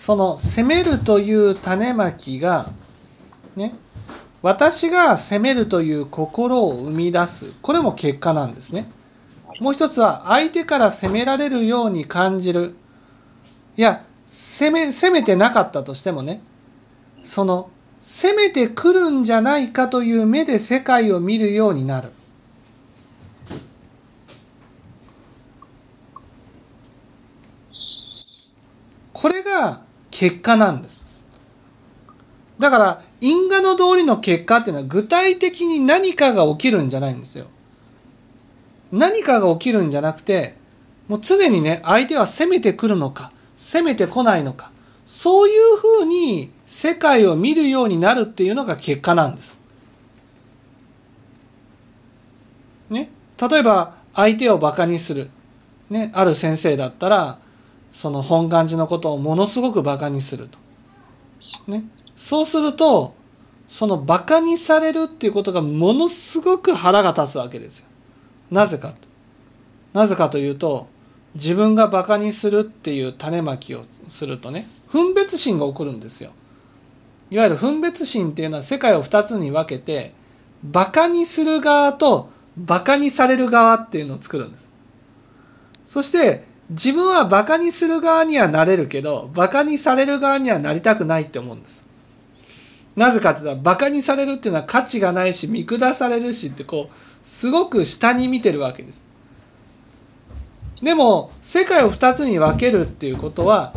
その責めるという種まきがね私が責めるという心を生み出すこれも結果なんですね。もう一つは相手から責められるように感じるいや責め責めてなかったとしてもねその攻めてくるんじゃないかという目で世界を見るようになる。これが結果なんです。だから因果の通りの結果っていうのは具体的に何かが起きるんじゃないんですよ。何かが起きるんじゃなくてもう常にね相手は攻めてくるのか攻めてこないのかそういうふうに世界を見るようになるっていうのが結果なんです。ね、例えば相手をバカにする、ね、ある先生だったらその本願寺のことをものすごくバカにすると。ね、そうするとそのバカにされるっていうことがものすごく腹が立つわけですよ。なぜか。なぜかというと自分がバカにするっていう種まきをするとね分別心が起こるんですよ。いわゆる分別心っていうのは世界を2つに分けてバカにする側とバカにされる側っていうのを作るんです。そして自分はバカにする側にはなれるけどバカにされる側にはなりたくないって思うんです。なぜかって言ったらバカにされるっていうのは価値がないし見下されるしってこうすごく下に見てるわけです。でも世界を2つに分けるっていうことは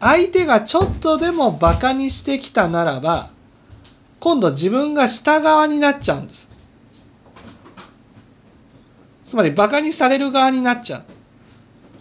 相手がちょっとでもバカにしてきたならば今度自分が下側になっちゃうんですつまりバカにされる側になっちゃう